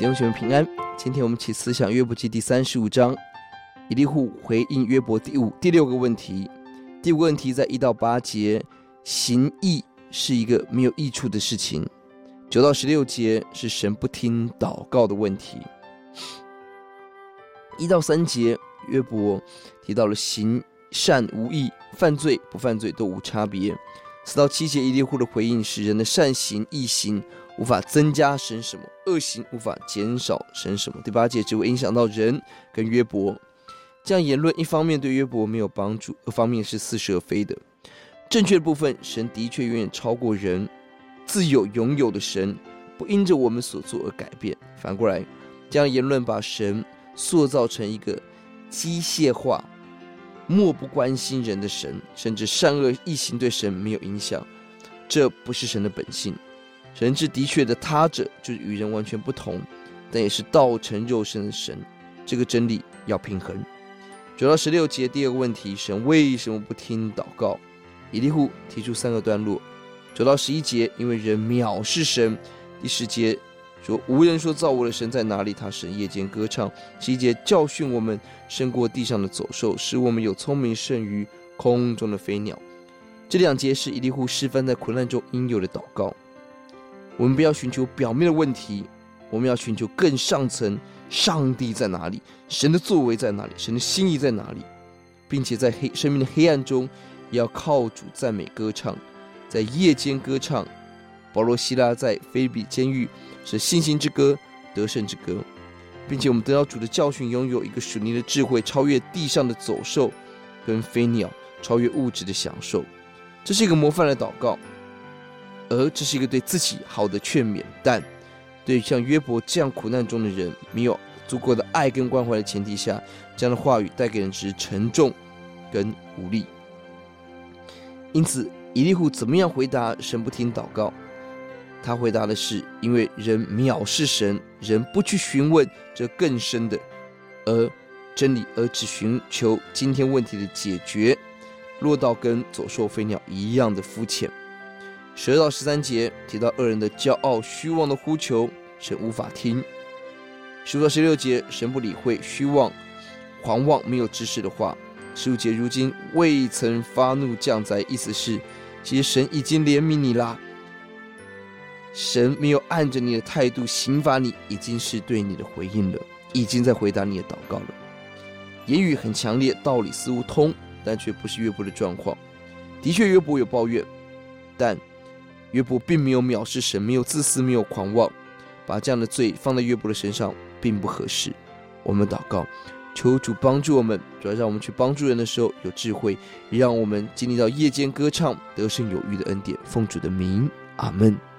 弟兄姐妹平安。今天我们起思想约伯记第三十五章，以利户回应约伯第五、第六个问题。第五个问题在一到八节，行义是一个没有益处的事情。九到十六节是神不听祷告的问题。一到三节，约伯提到了行善无益，犯罪不犯罪都无差别。四到七节，以利户的回应是人的善行义行。无法增加神什么，恶行无法减少神什么。第八节只会影响到人跟约伯，这样言论一方面对约伯没有帮助，二方面是似是而非的。正确的部分，神的确远远超过人，自有永有的神不因着我们所做而改变。反过来，这样言论把神塑造成一个机械化、漠不关心人的神，甚至善恶异行对神没有影响，这不是神的本性。神是的确的他者，就是与人完全不同，但也是道成肉身的神。这个真理要平衡。九到十六节第二个问题：神为什么不听祷告？以利户提出三个段落。九到十一节，因为人藐视神。第十节说：无人说造物的神在哪里？他神夜间歌唱。十一节教训我们胜过地上的走兽，使我们有聪明胜于空中的飞鸟。这两节是以利户示范在苦难中应有的祷告。我们不要寻求表面的问题，我们要寻求更上层。上帝在哪里？神的作为在哪里？神的心意在哪里？并且在黑生命的黑暗中，也要靠主赞美歌唱，在夜间歌唱。保罗、希拉在菲比监狱是信心之歌、得胜之歌，并且我们得到主的教训，拥有一个属灵的智慧，超越地上的走兽跟飞鸟，超越物质的享受。这是一个模范的祷告。而这是一个对自己好的劝勉，但对像约伯这样苦难中的人，没有足够的爱跟关怀的前提下，这样的话语带给人只是沉重跟无力。因此，以利户怎么样回答神不听祷告？他回答的是：因为人藐视神，人不去询问这更深的而真理，而只寻求今天问题的解决，落到跟走兽飞鸟一样的肤浅。十二到十三节提到恶人的骄傲虚妄的呼求，神无法听。十五到十六节，神不理会虚妄、狂妄、没有知识的话。十五节，如今未曾发怒降灾，意思是，其实神已经怜悯你啦。神没有按着你的态度刑罚你，已经是对你的回应了，已经在回答你的祷告了。言语很强烈，道理似乎通，但却不是约伯的状况。的确，约伯有抱怨，但。约伯并没有藐视神，没有自私，没有狂妄，把这样的罪放在约伯的身上，并不合适。我们祷告，求主帮助我们，主要让我们去帮助人的时候有智慧，也让我们经历到夜间歌唱、得胜有余的恩典。奉主的名，阿门。